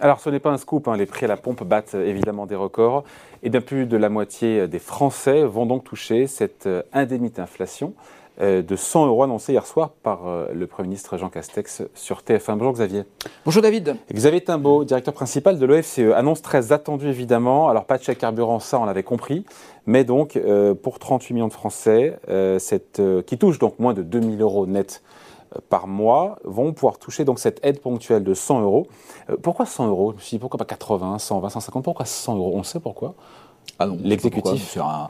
Alors ce n'est pas un scoop, hein. les prix à la pompe battent évidemment des records. Et bien plus de la moitié des Français vont donc toucher cette euh, indemnite inflation euh, de 100 euros annoncée hier soir par euh, le Premier ministre Jean Castex sur TF1. Bonjour Xavier. Bonjour David. Xavier Timbaud, directeur principal de l'OFCE, annonce très attendue évidemment. Alors pas de chèque carburant, ça on l'avait compris. Mais donc pour 38 millions de Français, cette, qui touchent donc moins de 2000 euros net par mois vont pouvoir toucher donc cette aide ponctuelle de 100 euros. Euh, pourquoi 100 euros? Je me suis dit pourquoi pas 80, 120, 150 Pourquoi 100 euros? On sait pourquoi. Ah non, l'exécutif. C'est un,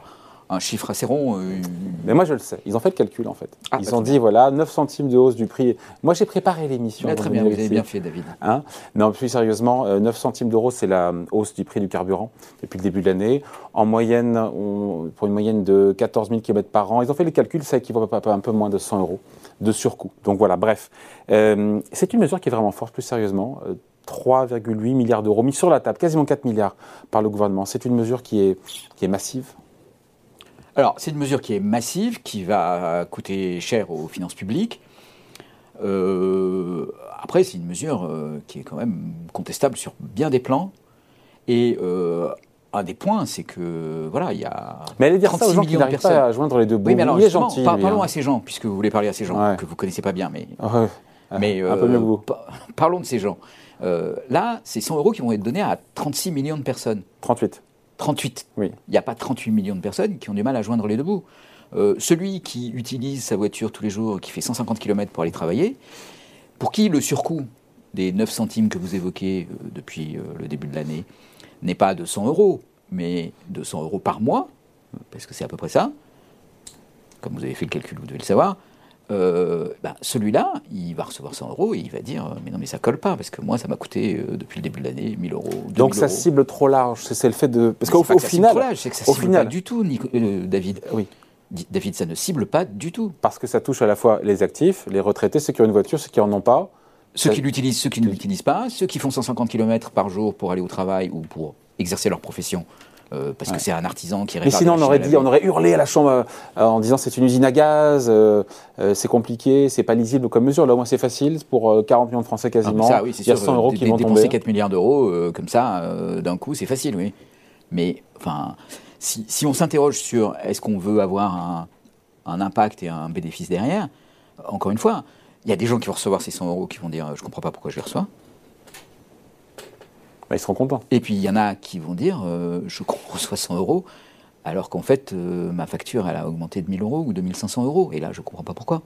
chiffre assez rond. Euh, Mais moi je le sais. Ils ont fait le calcul en fait. Ah, Ils bah, ont dit voilà 9 centimes de hausse du prix. Moi j'ai préparé l'émission. Très bien, vous avez bien fait David. Hein? Non plus sérieusement, 9 euh, centimes d'euros c'est la hausse du prix du carburant depuis le début de l'année. En moyenne, pour une moyenne de 14 000 km par an, ils ont fait les calculs, ça équivaut à un peu moins de 100 euros de surcoût. Donc voilà, bref. Euh, c'est une mesure qui est vraiment forte, plus sérieusement. 3,8 euh, milliards d'euros mis sur la table, quasiment 4 milliards par le gouvernement. C'est une mesure qui est, qui est massive Alors, c'est une mesure qui est massive, qui va coûter cher aux finances publiques. Euh, après, c'est une mesure qui est quand même contestable sur bien des plans. Et un des points, c'est que voilà, il y a. Mais allez dire ça aux gens qui n'arrivent pas à joindre les deux bouts. Oui, mais alors, gentil, parlons à ces gens, puisque vous voulez parler à ces gens que vous connaissez pas bien, mais. mais un peu mieux que vous. Parlons de ces gens. Euh, là, c'est 100 euros qui vont être donnés à 36 millions de personnes. 38. 38. Oui. Il n'y a pas 38 millions de personnes qui ont du mal à joindre les deux bouts. Euh, celui qui utilise sa voiture tous les jours, qui fait 150 km pour aller travailler, pour qui le surcoût des 9 centimes que vous évoquez euh, depuis le début de l'année n'est pas de 100 euros, mais de 100 euros par mois, parce que c'est à peu près ça, comme vous avez fait le calcul, vous devez le savoir, euh, ben, celui-là, il va recevoir 100 euros et il va dire Mais non, mais ça colle pas, parce que moi, ça m'a coûté euh, depuis le début de l'année 1000 euros. Donc ça cible trop large, c'est le fait de. Parce qu'au final. C'est que ça cible pas du tout, euh, David. Oui. David, ça ne cible pas du tout. Parce que ça touche à la fois les actifs, les retraités, ceux qui ont une voiture, ceux qui n'en ont pas. Ceux qui l'utilisent, ceux qui ne l'utilisent pas, ceux qui font 150 km par jour pour aller au travail ou pour exercer leur profession. Euh, parce que c'est un artisan qui répare. Mais sinon, on aurait, dit, on aurait hurlé à la Chambre euh, en disant c'est une usine à gaz, euh, c'est compliqué, c'est pas lisible comme mesure. Là, au moins, c'est facile pour 40 millions de Français quasiment. ça, oui, Il y a 100 euros qui vont dépenser 4 milliards d'euros comme ça d'un coup, c'est facile, oui. Mais enfin, si, si on s'interroge sur est-ce qu'on veut avoir un, un, impact et un bénéfice derrière, encore une fois, il y a des gens qui vont recevoir ces 100 euros qui vont dire je comprends pas pourquoi je les reçois. Bah, ils seront contents. Et puis il y en a qui vont dire euh, je reçois 100 euros, alors qu'en fait euh, ma facture elle a augmenté de 1000 euros ou de 1500 euros. Et là je comprends pas pourquoi.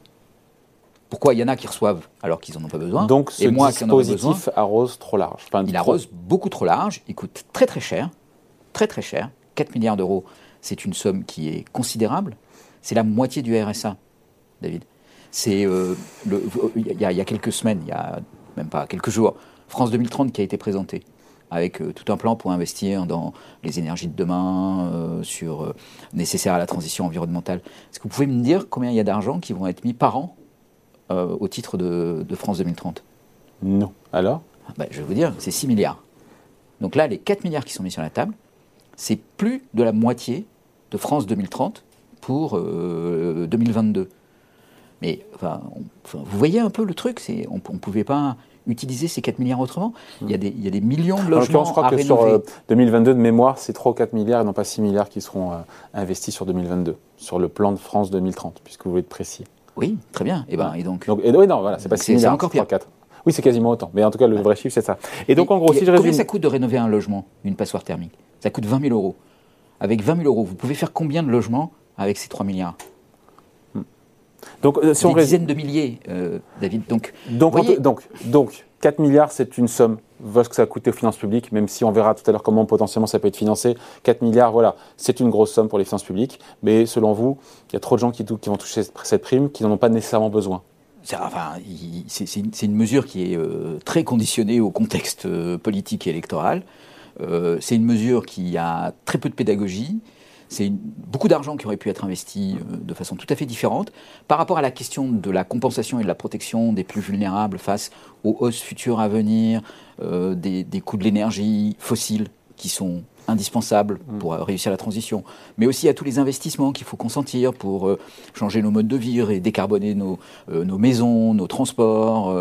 Pourquoi il y en a qui reçoivent alors qu'ils n'en ont pas besoin Donc ce et moi, dispositif arrose trop large. il arrose beaucoup trop large, il coûte très très cher, très très cher. 4 milliards d'euros, c'est une somme qui est considérable. C'est la moitié du RSA, David. C'est euh, il y, a quelques semaines, il y a même pas quelques jours, France 2030 qui a été présentée avec euh, tout un plan pour investir dans les énergies de demain, euh, sur nécessaires à la transition environnementale. Est-ce que vous pouvez me dire combien il y a d'argent qui vont être mis par an au titre de, France 2030 Non. Alors? Ben, Je vais vous dire, c'est 6 milliards. Donc là, les 4 milliards qui sont mis sur la table, c'est plus de la moitié de France 2030 pour 2022. Mais enfin, vous voyez un peu le truc, on ne pouvait pas utiliser ces 4 milliards autrement. Il y a des, il y a des millions de logements je crois que Sur 2022 euh, de mémoire, c'est 3 ou 4 milliards et non pas 6 milliards qui seront euh, investis sur 2022, sur le plan de France 2030, puisque vous voulez être précis. Oui, très bien. Et, ben, et donc, et, oui, non, voilà, c'est pas 6 milliards, encore pire. 4. Oui, c'est quasiment autant. Mais en tout cas, le vrai chiffre, c'est ça. Et donc, en gros, si je résume... Combien ça coûte de rénover un logement, une passoire thermique? Ça coûte 20 000 euros. Avec 20 000 euros, vous pouvez faire combien de logements avec ces 3 milliards? Donc, euh, si Des dizaines de milliers, euh, David. Donc, donc, donc, donc, 4 milliards, c'est une somme. Voilà ce que ça a coûté aux finances publiques, même si on verra tout à l'heure comment potentiellement ça peut être financé. 4 milliards, voilà, c'est une grosse somme pour les finances publiques. Mais selon vous, il y a trop de gens qui, qui vont toucher cette prime qui n'en ont pas nécessairement besoin. C'est enfin, une mesure qui est euh, très conditionnée au contexte politique et électoral. c'est une mesure qui a très peu de pédagogie. C'est beaucoup d'argent qui aurait pu être investi euh, de façon tout à fait différente. Par rapport à la question de la compensation et de la protection des plus vulnérables face aux hausses futures à venir, euh, des, coûts de l'énergie fossile qui sont indispensable mm. pour euh, réussir la transition, mais aussi à tous les investissements qu'il faut consentir pour euh, changer nos modes de vie et décarboner nos, euh, nos maisons, nos transports,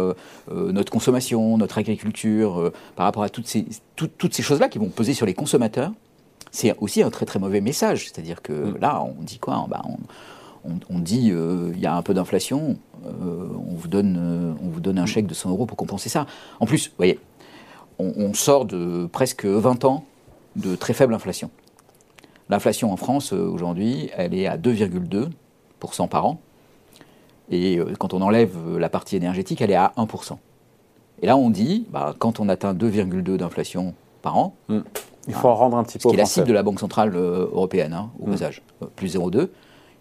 notre consommation, notre agriculture, par rapport à toutes ces, toutes ces choses-là qui vont peser sur les consommateurs. C'est aussi un très très mauvais message. C'est-à-dire que mm. là, on dit quoi? Bah, on, on, dit il y a un peu d'inflation, on, vous donne, on vous donne un chèque de 100 euros pour compenser ça. En plus, vous voyez, on, on sort de presque 20 ans de très faible inflation. L'inflation en France, euh, aujourd'hui, elle est à 2,2% par an. Et euh, quand on enlève euh, la partie énergétique, elle est à 1%. Et là, on dit, bah, quand on atteint 2,2 d'inflation par an, hmm. Il faut en rendre un petit peu. Ce qui est la cible de la Banque Centrale Européenne, hein, au passage, hmm. plus 0,2.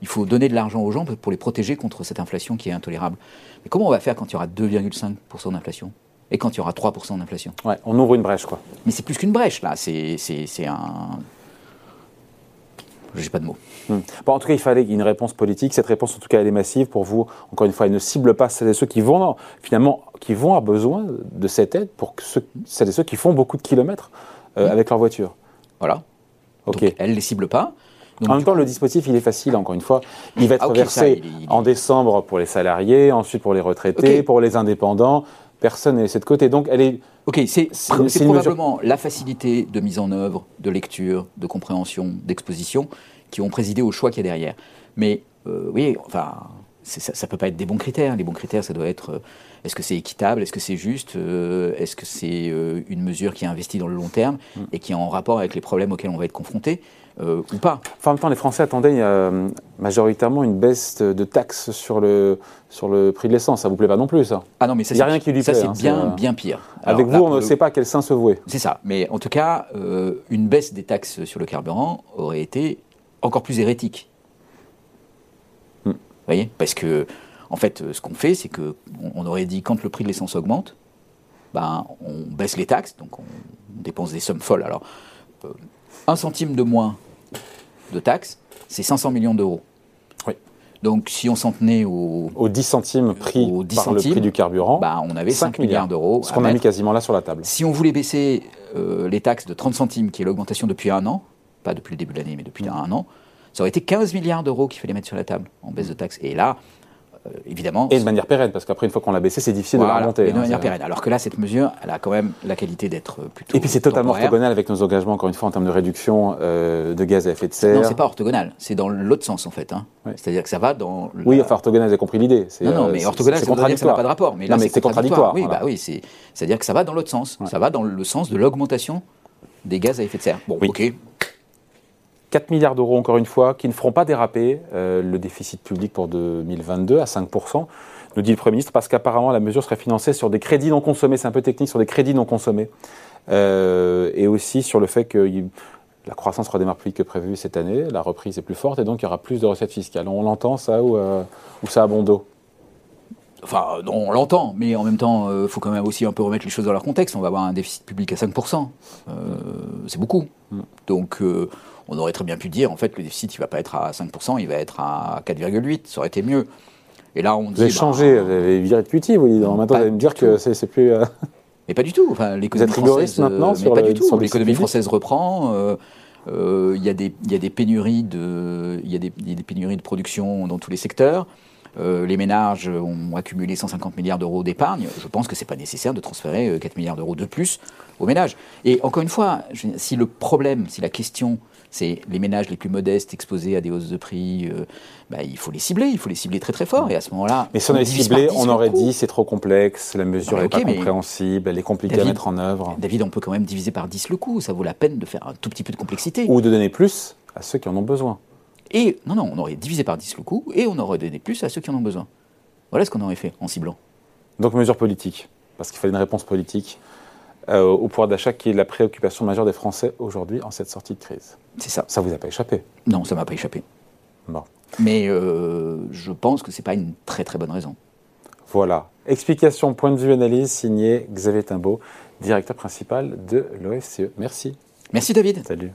Il faut donner de l'argent aux gens pour les protéger contre cette inflation qui est intolérable. Mais comment on va faire quand il y aura 2,5% d'inflation et quand il y aura 3% d'inflation? Ouais, on ouvre une brèche, quoi. Mais c'est plus qu'une brèche, là. C'est un. J'ai pas de mots. Hmm. Bon, en tout cas, il fallait une réponse politique. Cette réponse, en tout cas, elle est massive pour vous. Encore une fois, elle ne cible pas celles et ceux qui vont, finalement, qui vont avoir besoin de cette aide pour ceux, celles et ceux qui font beaucoup de kilomètres euh, avec leur voiture. Voilà. Ok. Donc, elle ne les cible pas. en même temps, le dispositif, il est facile, encore une fois. Il va être ah, versé en décembre pour les salariés, ensuite pour les retraités, pour les indépendants personne n'est laissé de côté. Donc elle est. Ok, c'est probablement la facilité de mise en œuvre, de lecture, de compréhension, d'exposition qui ont présidé au choix qu'il y a derrière. Mais euh, oui, enfin, ça ne peut pas être des bons critères. Les bons critères, ça doit être euh, est-ce que c'est équitable, est-ce que c'est juste, euh, est-ce que c'est une mesure qui est investie dans le long terme mm. et qui est en rapport avec les problèmes auxquels on va être confronté. Euh, ou pas. en même temps, les Français attendaient euh, majoritairement une baisse de taxes sur le, sur le prix de l'essence. Ça vous plaît pas non plus, ça? Ah non, mais ça, Il n'y a rien qui lui ça, plaît. c'est hein, bien, bien pire. Avec vous, on ne sait pas quel sein se vouer. C'est ça. Mais en tout cas, euh, une baisse des taxes sur le carburant aurait été encore plus hérétique. Voyez Parce que, en fait, ce qu'on fait, c'est qu'on on aurait dit quand le prix de l'essence augmente, ben, on baisse les taxes, donc on dépense des sommes folles. Alors, un centime de moins de taxes, c'est 500 millions d'euros. Oui. Donc si on s'en tenait au, 10 centimes pris par le prix du carburant, bah, on avait 5, milliards, d'euros. Ce qu'on a mis quasiment là sur la table. Si on voulait baisser euh, les taxes de 30 centimes, qui est l'augmentation depuis un an, pas depuis le début de l'année, mais depuis un an, ça aurait été 15 milliards d'euros qu'il fallait mettre sur la table en baisse de taxes. Et là, euh, évidemment. Et de manière pérenne, parce qu'après, une fois qu'on l'a baissé, c'est difficile de la remonter. Et de hein, manière pérenne. Alors que là, cette mesure, elle a quand même la qualité d'être plutôt. Et puis c'est totalement orthogonal avec nos engagements, encore une fois, en termes de réduction euh, de gaz à effet de serre. Non, c'est pas orthogonal, c'est dans l'autre sens, en fait. Hein. C'est-à-dire que ça va dans. Oui, enfin, orthogonal, j'ai compris l'idée. Non, non, mais euh, orthogonal, c'est contradictoire. ça n'a pas de rapport. Mais là, c'est contradictoire. Oui, bah oui, c'est-à-dire que ça va dans l'autre sens. Ça va dans le sens de l'augmentation des gaz à effet de serre. Bon, ok, 4 milliards d'euros, encore une fois, qui ne feront pas déraper euh, le déficit public pour 2022 à 5%, nous dit le Premier ministre, parce qu'apparemment la mesure serait financée sur des crédits non consommés, c'est un peu technique, sur des crédits non consommés, euh, et aussi sur le fait que la croissance redémarre plus vite que prévu cette année, la reprise est plus forte, et donc il y aura plus de recettes fiscales. On l'entend ça ou, euh, ou ça a bon dos? Enfin, on l'entend, mais en même temps, il faut quand même aussi un peu remettre les choses dans leur contexte. On va avoir un déficit public à 5%. c'est beaucoup. Mm. Donc, on aurait très bien pu dire, en fait, le déficit, il ne va pas être à 5%, il va être à 4,8%, ça aurait été mieux. Et là, on vous avez changé, bah, vous avez viré de QT, vous dites. Maintenant, vous allez me dire que c'est plus... Euh, mais pas du tout. Enfin, l'économie française, maintenant euh, pas du tout. L'économie française reprend. Euh, il y, a des pénuries de, il y a des, pénuries de production dans tous les secteurs. Les ménages ont accumulé 150 milliards d'euros d'épargne. Je pense que ce n'est pas nécessaire de transférer 4 milliards d'euros de plus aux ménages. Et encore une fois, si le problème, si la question c'est les ménages les plus modestes exposés à des hausses de prix, euh, bah, il faut les cibler, il faut les cibler très très fort. Et à ce moment-là. Mais si on avait ciblé, on aurait dit c'est trop complexe, la mesure n'est pas compréhensible, elle est compliquée à mettre en œuvre. David, on peut quand même diviser par 10 le coût, ça vaut la peine de faire un tout petit peu de complexité. Ou de donner plus à ceux qui en ont besoin. Et non, non, on aurait divisé par 10 le coût et on aurait donné plus à ceux qui en ont besoin. Voilà ce qu'on aurait fait en ciblant. Donc mesure politique, parce qu'il fallait une réponse politique euh, au pouvoir d'achat qui est la préoccupation majeure des Français aujourd'hui en cette sortie de crise. C'est ça. Ça vous a pas échappé? Non, ça m'a pas échappé. Bon. Mais euh, je pense que c'est pas une très très bonne raison. Voilà. Explication, point de vue, analyse, signé Xavier Timbaud, directeur principal de l'OFCE. Merci. Merci David. Salut.